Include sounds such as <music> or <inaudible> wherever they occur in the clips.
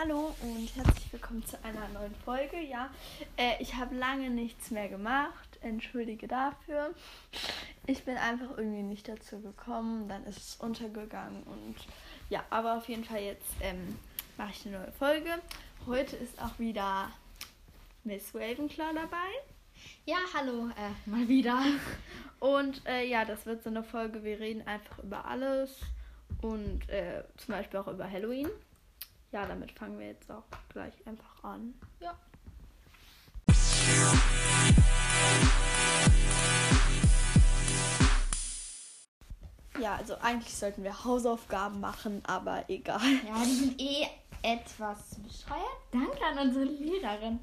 Hallo und herzlich willkommen zu einer neuen Folge. Ja, äh, ich habe lange nichts mehr gemacht. Entschuldige dafür. Ich bin einfach irgendwie nicht dazu gekommen. Dann ist es untergegangen und ja, aber auf jeden Fall jetzt ähm, mache ich eine neue Folge. Heute ist auch wieder Miss Ravenclaw dabei. Ja, hallo, äh, mal wieder. Und äh, ja, das wird so eine Folge. Wir reden einfach über alles und äh, zum Beispiel auch über Halloween ja, damit fangen wir jetzt auch gleich einfach an. Ja. Ja, also eigentlich sollten wir Hausaufgaben machen, aber egal. Ja, die sind eh etwas bescheuert. Danke an unsere Lehrerin.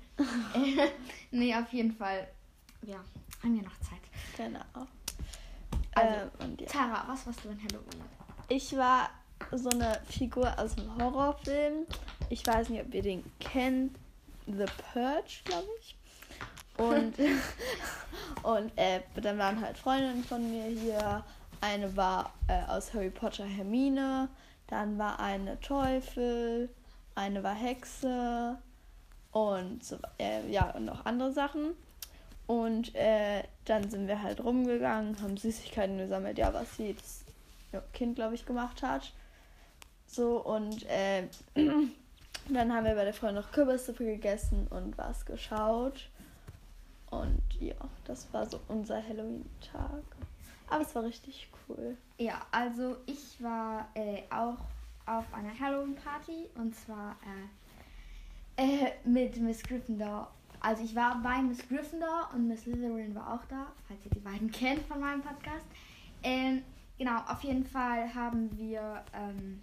äh, <laughs> nee, auf jeden Fall. Ja, haben wir noch Zeit. Genau. Also, ähm, ja. Tara, was warst du in Halloween? Ich war so eine Figur aus einem Horrorfilm. Ich weiß nicht, ob ihr den kennt. The Purge, glaube ich. Und, <laughs> und äh, dann waren halt Freundinnen von mir hier. Eine war äh, aus Harry Potter Hermine. Dann war eine Teufel. Eine war Hexe. Und so, äh, ja, und noch andere Sachen. Und äh, dann sind wir halt rumgegangen, haben Süßigkeiten gesammelt, ja, was jedes Kind, glaube ich, gemacht hat. So, und äh, <clears throat> dann haben wir bei der Freundin noch Kürbissuppe gegessen und was geschaut. Und ja, das war so unser Halloween-Tag. Aber es war richtig cool. Ja, also ich war äh, auch auf einer Halloween-Party und zwar äh, äh, mit Miss Gryffindor. Also ich war bei Miss Gryffindor und Miss Slytherin war auch da, falls ihr die beiden <laughs> kennt von meinem Podcast. Ähm, genau, auf jeden Fall haben wir ähm,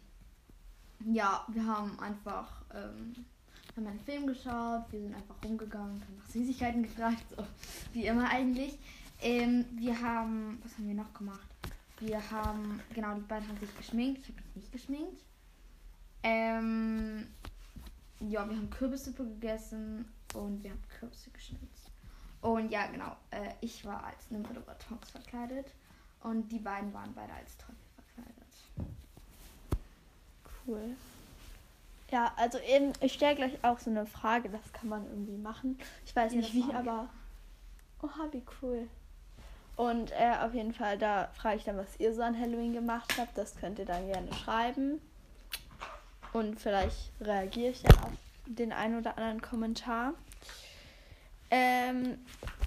ja, wir haben einfach ähm, haben einen Film geschaut, wir sind einfach rumgegangen, haben nach Süßigkeiten gefragt, so wie immer eigentlich. Ähm, wir haben, was haben wir noch gemacht? Wir haben, genau, die beiden haben sich geschminkt, ich habe mich nicht geschminkt. Ähm, ja, wir haben Kürbissuppe gegessen und wir haben Kürbisse geschnitzt. Und ja, genau, äh, ich war als Nymphodora Tonks verkleidet und die beiden waren beide als Teufel Cool. Ja, also eben, ich stelle gleich auch so eine Frage, das kann man irgendwie machen. Ich weiß nicht wie, aber. Oha, wie cool. Und äh, auf jeden Fall, da frage ich dann, was ihr so an Halloween gemacht habt. Das könnt ihr dann gerne schreiben. Und vielleicht reagiere ich dann auf den einen oder anderen Kommentar. Ähm,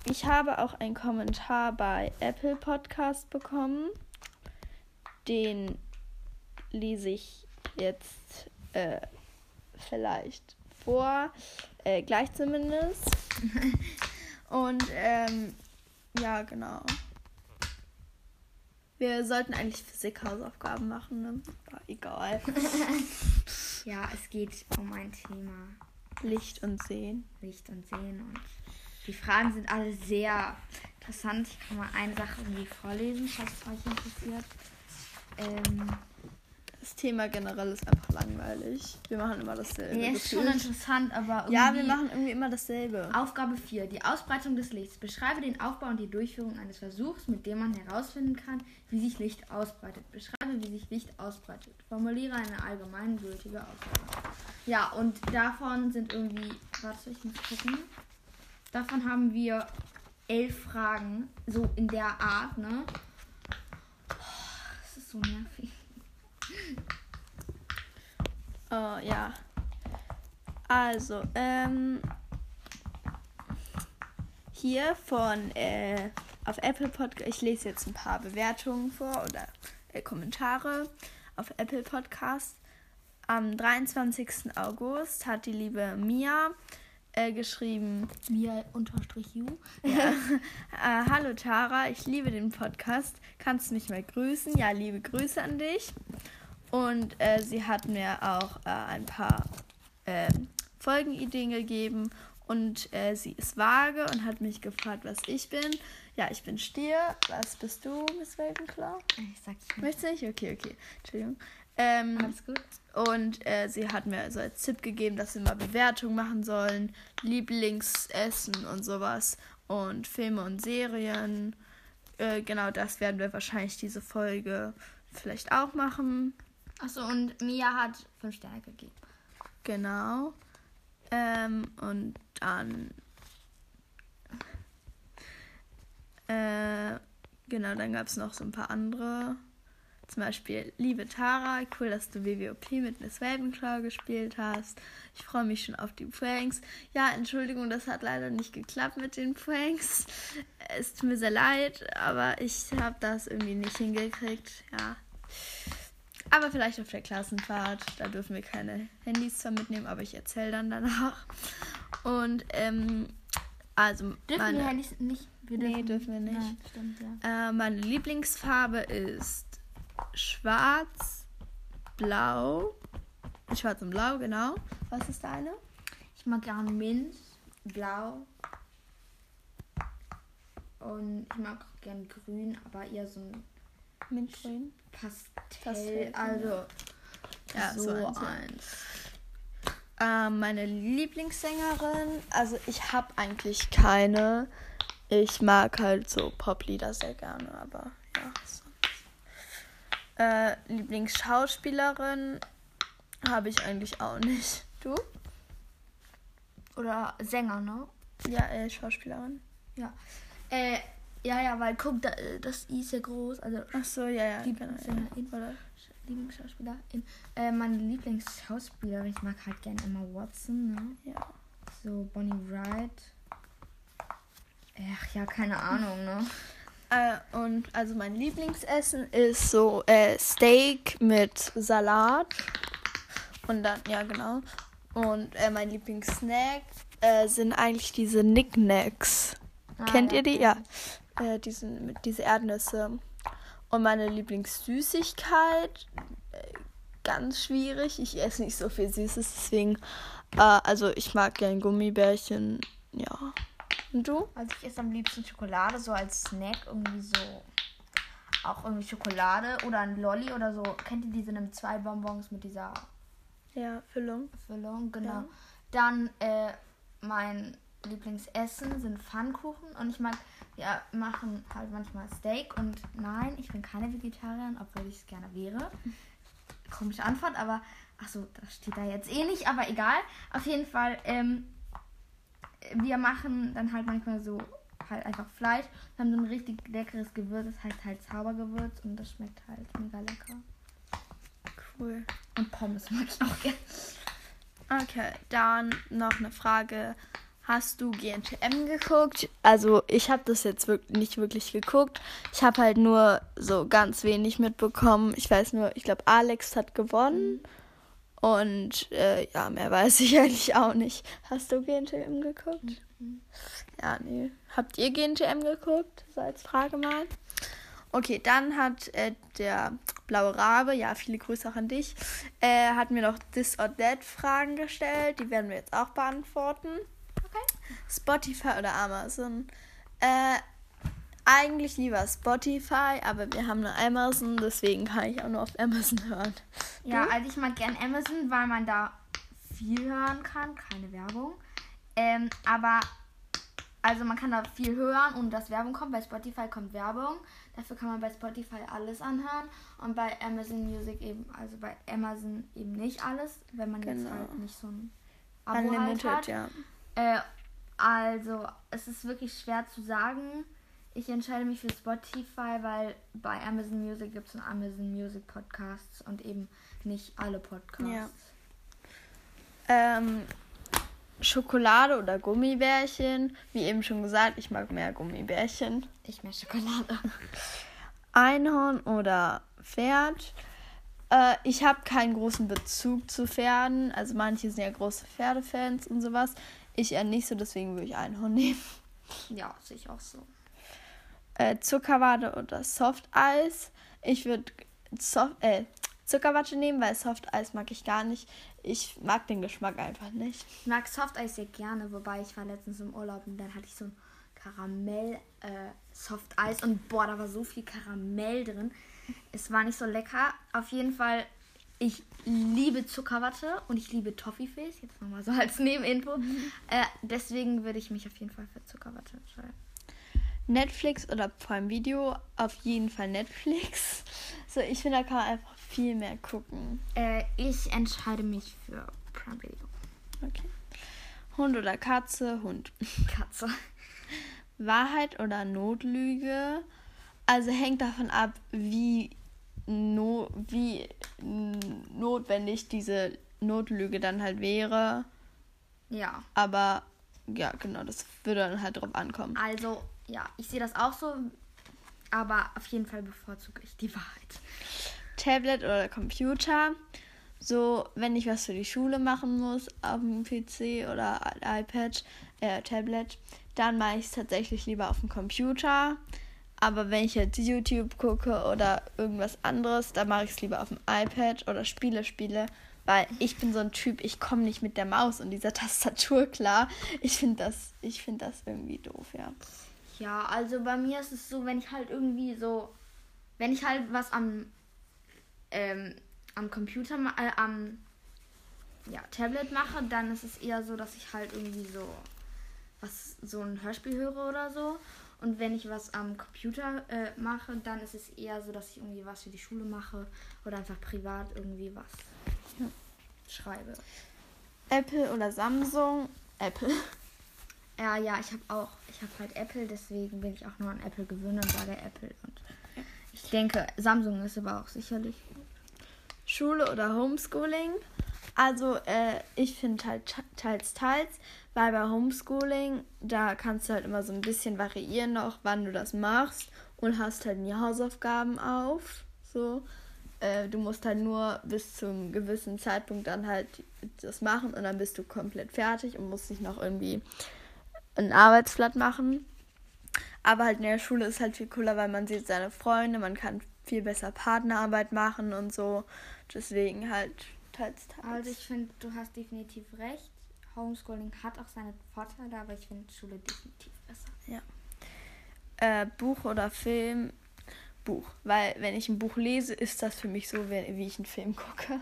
ich habe auch einen Kommentar bei Apple Podcast bekommen. Den lese ich jetzt äh, vielleicht vor, äh, gleich zumindest. <laughs> Und ähm, ja, genau. Wir sollten eigentlich Physik-Hausaufgaben machen, ne? Aber egal. <laughs> ja, es geht um ein Thema. Licht und Sehen. Licht und Sehen. Und die Fragen sind alle sehr interessant. Ich kann mal eine Sache irgendwie vorlesen, falls es euch interessiert. Ähm, das Thema generell ist einfach langweilig. Wir machen immer dasselbe. Ja, ist schon interessant, aber Ja, wir machen irgendwie immer dasselbe. Aufgabe 4. Die Ausbreitung des Lichts. Beschreibe den Aufbau und die Durchführung eines Versuchs, mit dem man herausfinden kann, wie sich Licht ausbreitet. Beschreibe, wie sich Licht ausbreitet. Formuliere eine allgemeingültige Aussage. Ja, und davon sind irgendwie. Warte, ich muss gucken. Davon haben wir elf Fragen. So in der Art, ne? Das ist so nervig. Oh, ja. Also, ähm, hier von äh, auf Apple Podcast, ich lese jetzt ein paar Bewertungen vor oder äh, Kommentare auf Apple Podcast. Am 23. August hat die liebe Mia äh, geschrieben. Mia unterstrich you. <laughs> Ja. äh, Hallo Tara, ich liebe den Podcast. Kannst du mich mal grüßen? Ja, liebe Grüße an dich. Und äh, sie hat mir auch äh, ein paar äh, Folgenideen gegeben. Und äh, sie ist vage und hat mich gefragt, was ich bin. Ja, ich bin Stier. Was bist du, Miss Ravenclaw? Ich sag's nicht. Möchtest du nicht? Okay, okay. Entschuldigung. Ähm, Alles gut. Und äh, sie hat mir also als Tipp gegeben, dass wir mal Bewertungen machen sollen, Lieblingsessen und sowas und Filme und Serien. Äh, genau das werden wir wahrscheinlich diese Folge vielleicht auch machen. Achso, und Mia hat 5 Sterne gegeben. Genau. Ähm, und dann. Äh, genau, dann gab es noch so ein paar andere. Zum Beispiel, liebe Tara, cool, dass du WWOP mit Miss Ravenclaw gespielt hast. Ich freue mich schon auf die Pranks. Ja, Entschuldigung, das hat leider nicht geklappt mit den Pranks. Es tut mir sehr leid, aber ich habe das irgendwie nicht hingekriegt. Ja. Aber vielleicht auf der Klassenfahrt. Da dürfen wir keine Handys zwar mitnehmen, aber ich erzähle dann danach. Und, ähm, also. Dürfen meine, wir Handys nicht? Wir Nee, dürfen wir nicht. Nein, stimmt, ja. äh, meine Lieblingsfarbe ist schwarz, blau. Schwarz und blau, genau. Was ist deine? Ich mag gerne Mint, Blau. Und ich mag auch gern Grün, aber eher so ein Mintgrün. Pastell. Also Ja, so, so eins, ja. eins. Ähm, meine Lieblingssängerin, also ich habe eigentlich keine. Ich mag halt so Poplieder sehr gerne, aber ja. Sonst. Äh, Lieblingsschauspielerin habe ich eigentlich auch nicht. Du? Oder Sänger, ne? Ja, äh, Schauspielerin. Äh, ja, ja, weil guck, da, äh, das I ist ja groß. Also Ach so, ja, ja. genau, Lieblingssängerin ja. Oder? Lieblingsschauspielerin. Äh, meine Lieblingsschauspielerin, ich mag halt gerne Emma Watson, ne? Ja. So Bonnie Wright. Ach ja, keine Ahnung, ne? Äh, und also mein Lieblingsessen ist so äh, Steak mit Salat. Und dann, ja genau. Und äh, mein Lieblingssnack äh, sind eigentlich diese Knickknacks. Ah, Kennt ja, ihr die? ja. Äh, diesen, mit diese Erdnüsse. Und meine Lieblingssüßigkeit, äh, ganz schwierig. Ich esse nicht so viel Süßes, deswegen, äh, also ich mag gern Gummibärchen. Ja. Und du? Also ich esse am liebsten Schokolade, so als Snack, irgendwie so. Auch irgendwie Schokolade oder ein Lolli oder so. Kennt ihr diese nimm zwei Bonbons mit dieser Ja, Füllung. Füllung? Genau. Ja. Dann äh, mein Lieblingsessen sind Pfannkuchen und ich mag, ja, machen halt manchmal Steak und nein, ich bin keine Vegetarierin, obwohl ich es gerne wäre. Komische Antwort, aber achso, das steht da jetzt eh nicht, aber egal. Auf jeden Fall, ähm, wir machen dann halt manchmal so halt einfach Fleisch, haben so ein richtig leckeres Gewürz, das heißt halt Zaubergewürz und das schmeckt halt mega lecker. Cool. Und Pommes mag ich auch gerne. Okay, dann noch eine Frage. Hast du GNTM geguckt? Also ich habe das jetzt wirklich nicht wirklich geguckt. Ich habe halt nur so ganz wenig mitbekommen. Ich weiß nur, ich glaube Alex hat gewonnen. Und äh, ja, mehr weiß <laughs> ich eigentlich auch nicht. Hast du GNTM geguckt? Ja, nee. Habt ihr GNTM geguckt? So als Frage mal. Okay, dann hat äh, der blaue Rabe, ja, viele Grüße auch an dich, äh, hat mir noch This or That Fragen gestellt. Die werden wir jetzt auch beantworten. Spotify oder Amazon? Äh, eigentlich lieber Spotify, aber wir haben nur Amazon, deswegen kann ich auch nur auf Amazon hören. Ja, also ich mag gern Amazon, weil man da viel hören kann, keine Werbung. Ähm, aber also man kann da viel hören und dass Werbung kommt. Bei Spotify kommt Werbung. Dafür kann man bei Spotify alles anhören und bei Amazon Music eben, also bei Amazon eben nicht alles, wenn man jetzt Genau. halt nicht so ein Abo halt Unlimited, hat. ja. Äh, also, es ist wirklich schwer zu sagen. Ich entscheide mich für Spotify, weil bei Amazon Music gibt es einen Amazon Music Podcasts und eben nicht alle Podcasts. Ja. Ähm, Schokolade oder Gummibärchen. Wie eben schon gesagt, ich mag mehr Gummibärchen. Ich mehr Schokolade. <laughs> Einhorn oder Pferd. Äh, ich habe keinen großen Bezug zu Pferden. Also manche sind ja große Pferdefans und sowas. Ich eher nicht so, deswegen würde ich Einhorn nehmen. Ja, sehe ich auch so. Äh, Zuckerwatte oder Softeis. Ich würde Soft äh, Zuckerwatte nehmen, weil Softeis mag ich gar nicht. Ich mag den Geschmack einfach nicht. Ich mag Softeis sehr gerne, wobei ich war letztens im Urlaub und dann hatte ich so ein Karamell äh, Softeis und boah, da war so viel Karamell drin. Es war nicht so lecker. Auf jeden Fall, ich liebe Zuckerwatte und ich liebe Toffifees. Jetzt nochmal so als Nebeninfo. Äh, deswegen würde ich mich auf jeden Fall für Zuckerwatte entscheiden. Netflix oder Prime Video? Auf jeden Fall Netflix. <laughs> So, ich finde, da kann man einfach viel mehr gucken. Äh, ich entscheide mich für Prime Video. Okay. Hund oder Katze? Hund. <laughs> Katze. Wahrheit oder Notlüge? Also hängt davon ab, wie, no, wie notwendig diese Notlüge dann halt wäre. Ja. Aber ja, genau, das würde dann halt drauf ankommen. Also, ja, ich sehe das auch so, aber auf jeden Fall bevorzuge ich die Wahrheit. Tablet oder Computer. So, wenn ich was für die Schule machen muss, auf dem PC oder iPad, äh, Tablet, dann mache ich es tatsächlich lieber auf dem Computer. Aber wenn ich jetzt YouTube gucke oder irgendwas anderes, dann mache ich es lieber auf dem iPad oder Spiele spiele. Weil ich bin so ein Typ, ich komme nicht mit der Maus und dieser <laughs> Tastatur klar. Ich finde das, ich find das irgendwie doof, ja. Ja, also bei mir ist es so, wenn ich halt irgendwie so, wenn ich halt was am, ähm, am Computer, äh, am ja, Tablet mache, dann ist es eher so, dass ich halt irgendwie so was, so ein Hörspiel höre oder so. Und wenn ich was am Computer äh, mache, dann ist es eher so, dass ich irgendwie was für die Schule mache oder einfach privat irgendwie was ja. schreibe. Apple oder Samsung? Apple. <laughs> Ja, ja, ich habe auch, ich habe halt Apple, deswegen bin ich auch nur an Apple gewöhnt und sage Apple. Und ich denke, Samsung ist aber auch sicherlich Schule oder Homeschooling? Also, äh, ich finde halt teils, teils, weil bei Homeschooling, da kannst du halt immer so ein bisschen variieren noch, wann du das machst und hast halt nie Hausaufgaben auf. So. Äh, du musst halt nur bis zum gewissen Zeitpunkt dann halt das machen und dann bist du komplett fertig und musst nicht noch irgendwie ein Arbeitsblatt machen. Aber halt in der Schule ist halt viel cooler, weil man sieht seine Freunde, man kann viel besser Partnerarbeit machen und so. Deswegen halt teils, teils. Also ich finde, du hast definitiv recht. Homeschooling hat auch seine Vorteile, aber ich finde Schule definitiv besser. Ja. Äh, Buch oder Film? Buch. Weil wenn ich ein Buch lese, ist das für mich so, wie, wie ich einen Film gucke.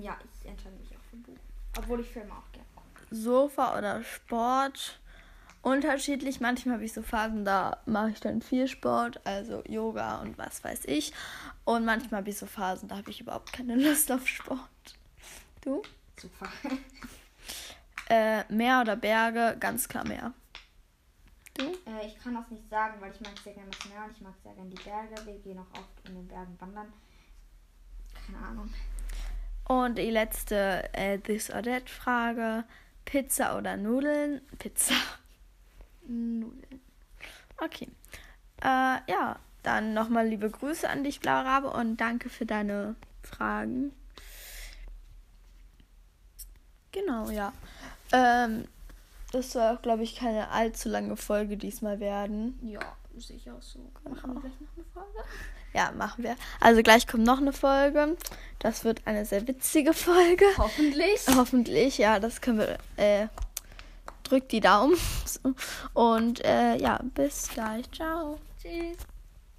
Ja, ich entscheide mich auch für Buch. Obwohl ich Filme auch gerne gucke. Sofa oder Sport? Unterschiedlich. Manchmal habe ich so Phasen, da mache ich dann viel Sport, also Yoga und was weiß ich. Und manchmal habe ich so Phasen, da habe ich überhaupt keine Lust auf Sport. Du? Super. <laughs> Äh, Meer oder Berge? Ganz klar Meer. Du? Äh, ich kann das nicht sagen, weil ich mag sehr gerne das Meer und ich mag sehr gerne die Berge. Wir gehen auch oft in den Bergen wandern. Keine Ahnung. Und die letzte äh, This or That Frage. Pizza oder Nudeln? Pizza. Nudeln. Okay. Äh, ja, dann nochmal liebe Grüße an dich, Blaue Rabe, und danke für deine Fragen. Genau, ja. Ähm, das soll auch, glaube ich, keine allzu lange Folge diesmal werden. Ja, sehe ich auch so. Genau. Machen wir gleich noch eine Folge? Ja, machen wir. Also gleich kommt noch eine Folge. Das wird eine sehr witzige Folge. Hoffentlich. <laughs> Hoffentlich, ja, das können wir. Äh, drückt die Daumen. <laughs> Und äh, ja, bis gleich. Ciao. Tschüss.